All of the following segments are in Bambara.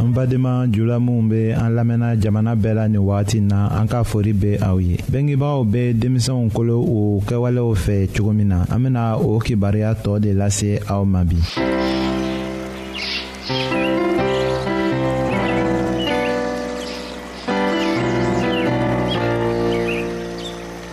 an badenma jula minw be an lamɛnna jamana bɛɛ la nin wagati na an ka fori be aw ye bengebaaw be denmisɛnw kolo u kɛwalew fɛ cogo min na an bena o kibaruya tɔɔ de lase aw ma bi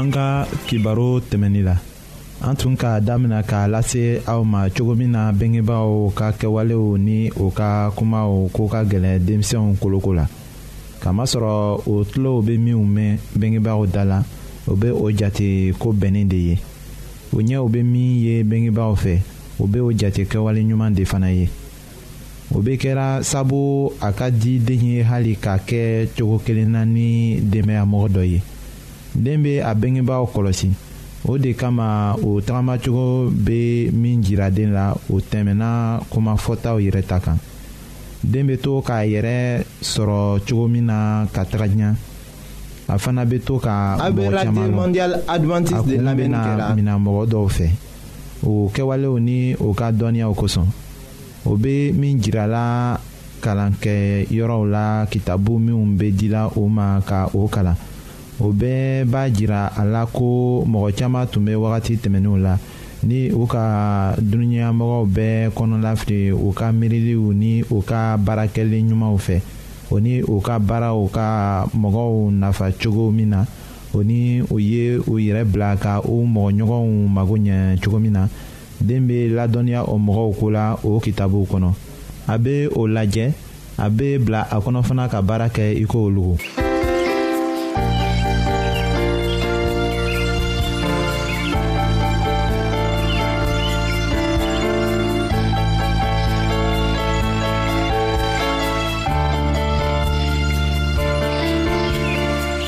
an ka kibaro tɛmɛnin la an tun k'a damina k'a lase aw ma cogo min na bengebaaw ka kɛwalew ni o ka kumaw ko ka gɛlɛn denmisɛnw koloko la kamasɔrɔ o tulow bɛ minnu mɛn bengebaaw da la o bɛ o jate ko bɛnnen de ye o ɲɛw bɛ min ye bengebaaw fɛ o bɛ o jate kɛwale ɲuman de fana ye o bɛ kɛra sabu a ka di den ye hali ka kɛ cogo kelen na ni denbayamɔgɔ dɔ ye den bɛ a bengebaaw kɔlɔsi o de kama o tagamacogo bɛ min jira den la o tɛmɛna kumafɔtaw yɛrɛ ta kan den bɛ to k'a yɛrɛ sɔrɔ cogo min na ka taga ɲɛ a fana bɛ to ka mɔgɔ caman lɔ a kun bɛna minɛ mɔgɔ dɔw fɛ. o kɛwalew ni o ka dɔnniyaw kosɔn o bɛ min jirala kalankɛ yɔrɔw la kitabu minnu bɛ dila o ma ka o kalan o bɛɛ b'a jira a la ko mɔgɔ caman tun bɛ wagati tɛmɛnenw la ni u ka dununyamɔgɔw bɛɛ kɔnɔlafili u ka miiriliw ni u ka baarakɛli ɲumanw fɛ o ni u ka baaraw ka mɔgɔw nafa cogo min na o ni o ye o yɛrɛ bila ka o mɔgɔɲɔgɔnw mago ɲɛ cogo min na den bɛ ladɔnniya o mɔgɔw ko la o kitabuw kɔnɔ a bɛ o lajɛ a bɛ bila a kɔnɔ fana ka baara kɛ i ko olu.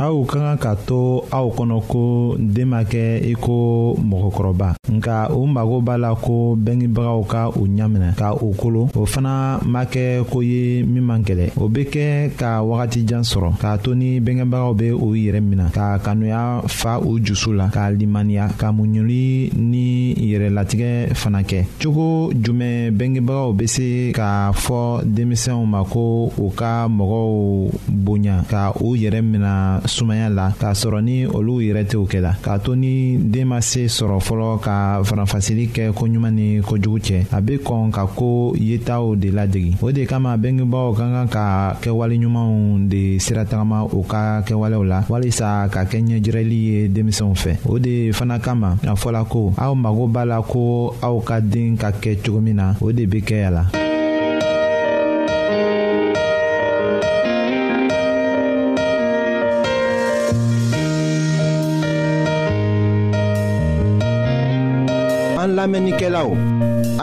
aw ka kan ka to aw kɔnɔ ko den ma kɛ i ko mɔgɔkɔrɔba nka u mago b'a la ko bɛngebagaw ka u ɲaminɛ ka u kolo o fana ma kɛ ko ye min man gɛlɛ o bɛ kɛ ka wagati jan sɔrɔ k'a to ni bɛngebagaw bɛ u yɛrɛ minɛ ka kanuya fa u jusu la k'a limaniya ka muɲuli ni yɛrɛlatigɛ fana kɛ cogo jumɛn bengebagaw bɛ se k'a fɔ denmisɛnw ma ko u ka mɔgɔw bonya ka u yɛrɛ mina sumaya la k'a sɔrɔ ni olu yɛrɛ tɛw kɛ la k'a to ni den ma se sɔrɔ fɔlɔ ka faranfasili kɛ ko ɲuman ni kojugu cɛ a bɛ kɔn ka ko yetaw de ladege o de kama bengebagaw ka kan ka kɛwale ɲumanw de siratagama u ka kɛwalew la walisa a ka kɛ ɲɛjirɛli ye denmisɛnw fɛ o de fana kama a fɔla ko aw mago b'a la ko aw ka den ka kɛ cogo min na o de bɛ kɛ a la. lamɛnnikɛlaw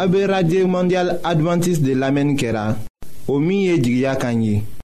a bɛ radio mondial adventiste de lamɛnni kɛra o min ye jigiya kan ye.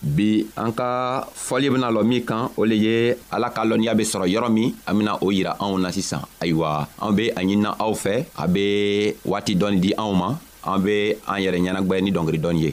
bi an ka fɔli bena lɔ min kan o le ye ala ka lɔnniya be sɔrɔ yɔrɔ min an bena o yira anw na sisan ayiwa an be a ɲinina aw fɛ a be waati dɔɔni di anw ma an be an yɛrɛ ɲɛnagwɛ ni dɔngeri dɔɔni ye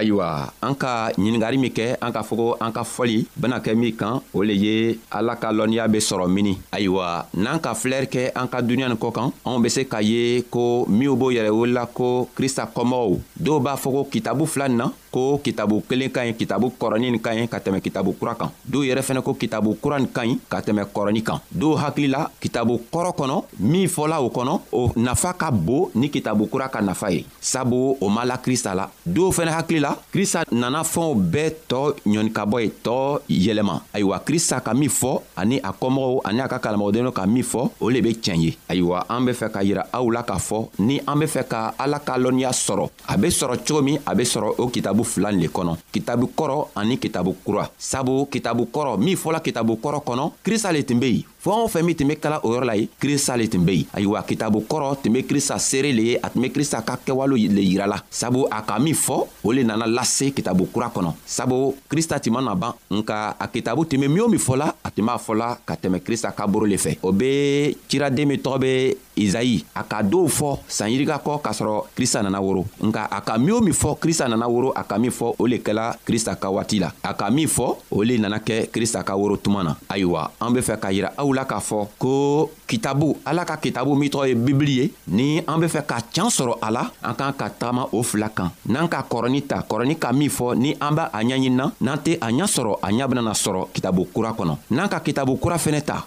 ayiwa an ka ɲiningari min kɛ an k'a fɔ ko an ka fɔli bena kɛ min kan o le ye ala ka lɔnniya be sɔrɔ mini ayiwa n'an ka filɛri kɛ an ka duniɲa nin kɔ kan anw be se ka ye ko minw b'o yɛrɛ wolola ko krista kɔmɔgɔw dɔw b'a fɔ ko kitabu fila nin na ko kitabu kelen ka ɲi kitabu kɔrɔnin nin ka ɲi ka tɛmɛ kitabu kura kan dɔw yɛrɛ fɛnɛ ko kitabu kura nin ka ɲi ka tɛmɛ kɔrɔni kan dɔw hakili la kitabu kɔrɔ kɔnɔ min fɔla o kɔnɔ o nafa ka bon ni kitabu kura ka nafa ye sabu o ma la krista la dɔw fɛnɛ hakili la krista nana fɛnw bɛɛ tɔɔ ɲɔnikabɔ ye tɔɔ yɛlɛma ayiwa krista ka min fɔ ani a kɔmɔgɔw ani a ka kalamɔgɔdenw ka min fɔ o le be tiɲɛ ye ayiwa an be fɛ ka yira aw la k'a fɔ ni an be fɛ ka ala ka lɔnniya sɔrɔ a be sɔrɔ cogo min a be sɔrɔ o kitabu fila le kɔnɔ kitabu kɔrɔ ani kitabu kura sabu kitabu kɔrɔ min fɔla kitabu kɔrɔ kɔnɔ krista le tun be yen fɛɛn o fɛn min tun be kala o yɔrɔ la ye krista le tun be yen ayiwa kitabu kɔrɔ tun be krista seere le ye a tun be krista ka kɛwale le yira la sabu a ka min fɔ o le nana lase kitabu kura kɔnɔ sabu krista tun mana ban nka a kitabu tun be min o min fɔla a tun b'a fɔla ka tɛmɛ krista ka boro le fɛ o be ciraden min tɔgɔ be izayi a ka dɔw fɔ sanyirika kɔ k'a sɔrɔ krista nana woro nka a ka min o min fɔ krista nana woro a ka min fɔ o le kɛla krista ka waati la a ka min fɔ o le nana kɛ krista ka woro tuma na ayiwa an be fɛ ka yira aw la k'a fɔ ko kitabu ala ka kitabu min tɔgɔ ye bibili ye ni an be fɛ ka can sɔrɔ a la an k'an ka tagama o fila kan n'an ka kɔrɔni ta kɔrɔni ka min fɔ ni an b'a a ɲaɲinina n'an tɛ a ɲa sɔrɔ a ɲa benana sɔrɔ kitabu kura kɔnɔ n'an ka kitabu kura fɛnɛ ta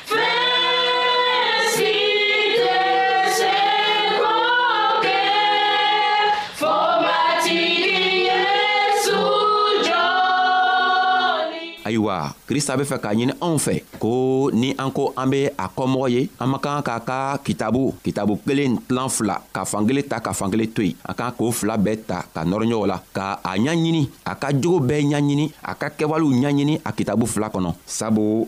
ayiwa krista be fɛ k'a ɲini anw fɛ ko ni an ko an be a kɔmɔgɔ ye an man kan k'a ka kitabu kitabu kelen tilan fila ka fankelen ta ka fankelen to yen a kan k'o fila bɛɛ ta ka nɔrɔɲɔgɔn la ka a ɲaɲini a ka jogo bɛɛ ɲaɲini a ka kɛwalew ɲaɲini a kitabu fila kɔnɔ sabu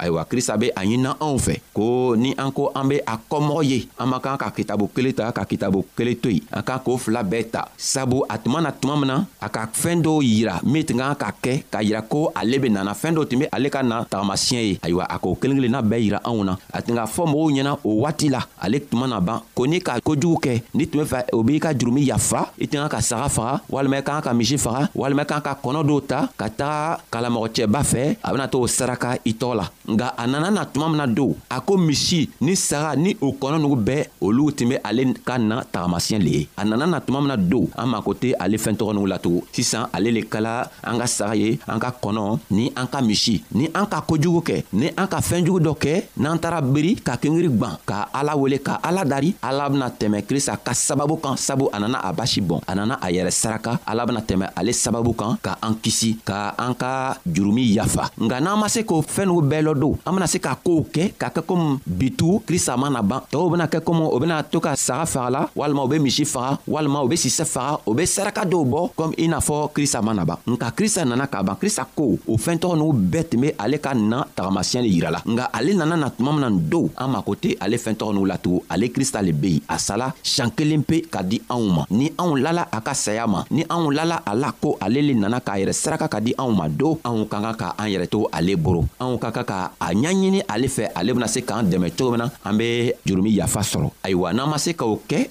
ayiwa krista be a ɲinina anw fɛ ko ni an ko an be a kɔmɔgɔ ye an man kan ka kitabu kelen ta ka kitabu kelen to yen an kan k'o fila bɛɛ ta sabu a tuma na tuma min na a ka fɛɛn dɔw yira min tun kan ka kɛ k'a yira ko ale be nana fɛɛn dɔ tun be ale ka na tagamasiyɛ ye ayiwa a k'o kelen kelenna bɛɛ yira anw na a tun ka fɔ mɔgɔw ɲɛna o waati la ale tun mana ban ko n'i ka kojugu kɛ n'i tun bɛ fɛ o b'i ka jurumi yafa i tun kan ka saga faga walima i kan ka misi faga walima i kan ka kɔnɔ dɔw ta ka taga kalamɔgɔcɛba fɛ a bɛna t'o saraka i tɔgɔ la nka a nana na tuma min na don a ko misi ni saga ni o kɔnɔ nugu bɛɛ olu tun bɛ ale ka na tagamasiyɛn le ye a nana na tuma min na don an mako tɛ ale fɛn tɔgɔ nugu la tugun sisan ale le kala an ka saga ye an ka kɔnɔ ni an ka misi ni an ka kojugu kɛ ni an ka fɛɛn jugu dɔ kɛ n'an taara beri ka kengiri gwan ka ala wele ka ala dari ala bena tɛmɛ krista ka sababu kan sabu a nana a basi bɔn a nana a yɛrɛ saraka ala bena tɛmɛ ale sababu kan ka an kisi ka an ka jurumi yafa nka n'an ma se k'o fɛɛn nugu bɛɛ lɔdon an bena se ka koow kɛ ka kɛ komi bitu krista mana ban tɔɔw bena kɛ komi o bena to ka saga fagala walima u be misi faga faga walima u be sise faga o be saraka dɔw bɔ komi i n'a fɔ krista ma na ban nka krista nana ka ban krista ko o fɛɛn tɔgɔ n'u bɛɛ tun be ale ka na tagamasiyɛn le yirala nka ale nana na tuma min na dow an mako tɛ ale fɛɛn tɔgɔ n'u latugun ale krista le be yen a sala siɲan kelen pe ka di anw ma ni anw lala a ka saya ma ni anw lala a la ko ale le nana k'a yɛrɛ saraka ka di anw ma do anw ka kan ka an yɛrɛ to ale boro anw ka kan ka a ɲaɲini ale fɛ ale bena se k'an dɛmɛ cogo min na an be jurumi yafa sɔrɔ ayiwa n'an ma se k'o kɛ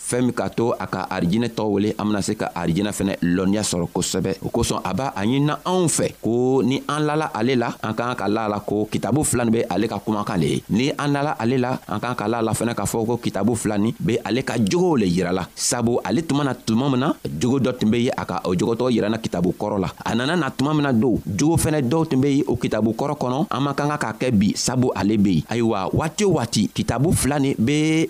fɛɛn min k'a to a ka arijinɛ tɔgɔ wele an bena se ka arijinɛ fɛnɛ lɔnniya sɔrɔ kosɛbɛ o kosɔn a b'a a ɲinina anw fɛ ko ni an lala ale la an k'an ka la la ko kitabu fila ni be ale ka kumakan le ye ni an lala ale la an k'an ka la la fɛnɛ k'a fɔ ko kitabu fila ni be ale ka jogow le yirala sabu ale tuma na tuma min na jogo dɔ tun be ye a ka o jogotɔgɔ yirana kitabu kɔrɔ la a nana na tuma min na don jogo fɛnɛ dɔw tun be ye o kitabu kɔrɔ kɔnɔ an man kan ka k'a kɛ bi sabu ale be yen ayiwa waati o waati kitabu fila ni be